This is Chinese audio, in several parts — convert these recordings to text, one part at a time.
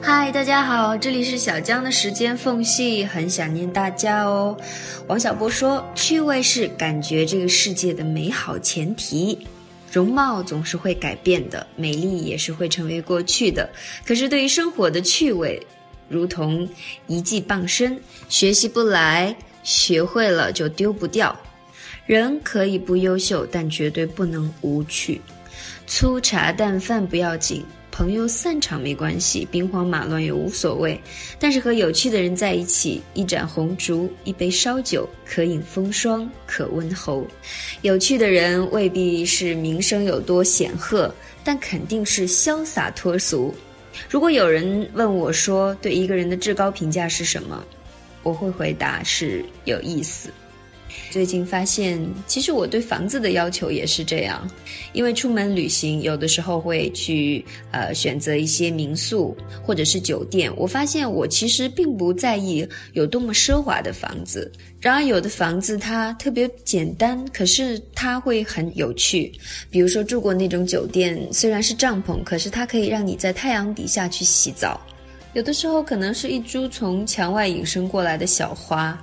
嗨，大家好，这里是小江的时间缝隙，很想念大家哦。王小波说，趣味是感觉这个世界的美好前提。容貌总是会改变的，美丽也是会成为过去的。可是对于生活的趣味，如同一技傍身，学习不来，学会了就丢不掉。人可以不优秀，但绝对不能无趣。粗茶淡饭不要紧。朋友散场没关系，兵荒马乱也无所谓，但是和有趣的人在一起，一盏红烛，一杯烧酒，可饮风霜，可温喉。有趣的人未必是名声有多显赫，但肯定是潇洒脱俗。如果有人问我说，对一个人的至高评价是什么，我会回答是有意思。最近发现，其实我对房子的要求也是这样，因为出门旅行，有的时候会去呃选择一些民宿或者是酒店。我发现我其实并不在意有多么奢华的房子，然而有的房子它特别简单，可是它会很有趣。比如说住过那种酒店，虽然是帐篷，可是它可以让你在太阳底下去洗澡。有的时候可能是一株从墙外引申过来的小花。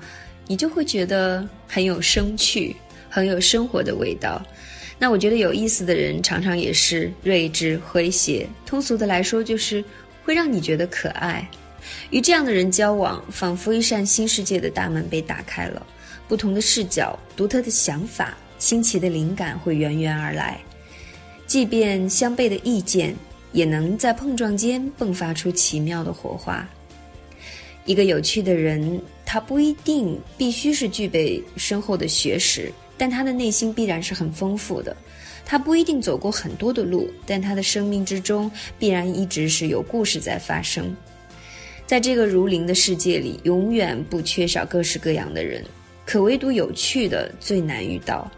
你就会觉得很有生趣，很有生活的味道。那我觉得有意思的人常常也是睿智诙谐，通俗的来说就是会让你觉得可爱。与这样的人交往，仿佛一扇新世界的大门被打开了，不同的视角、独特的想法、新奇的灵感会源源而来。即便相悖的意见，也能在碰撞间迸发出奇妙的火花。一个有趣的人。他不一定必须是具备深厚的学识，但他的内心必然是很丰富的。他不一定走过很多的路，但他的生命之中必然一直是有故事在发生。在这个如灵的世界里，永远不缺少各式各样的人，可唯独有趣的最难遇到。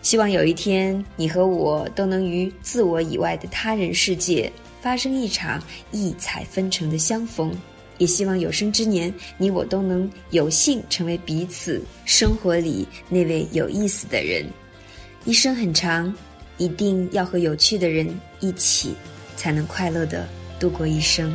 希望有一天，你和我都能于自我以外的他人世界发生一场异彩纷呈的相逢。也希望有生之年，你我都能有幸成为彼此生活里那位有意思的人。一生很长，一定要和有趣的人一起，才能快乐的度过一生。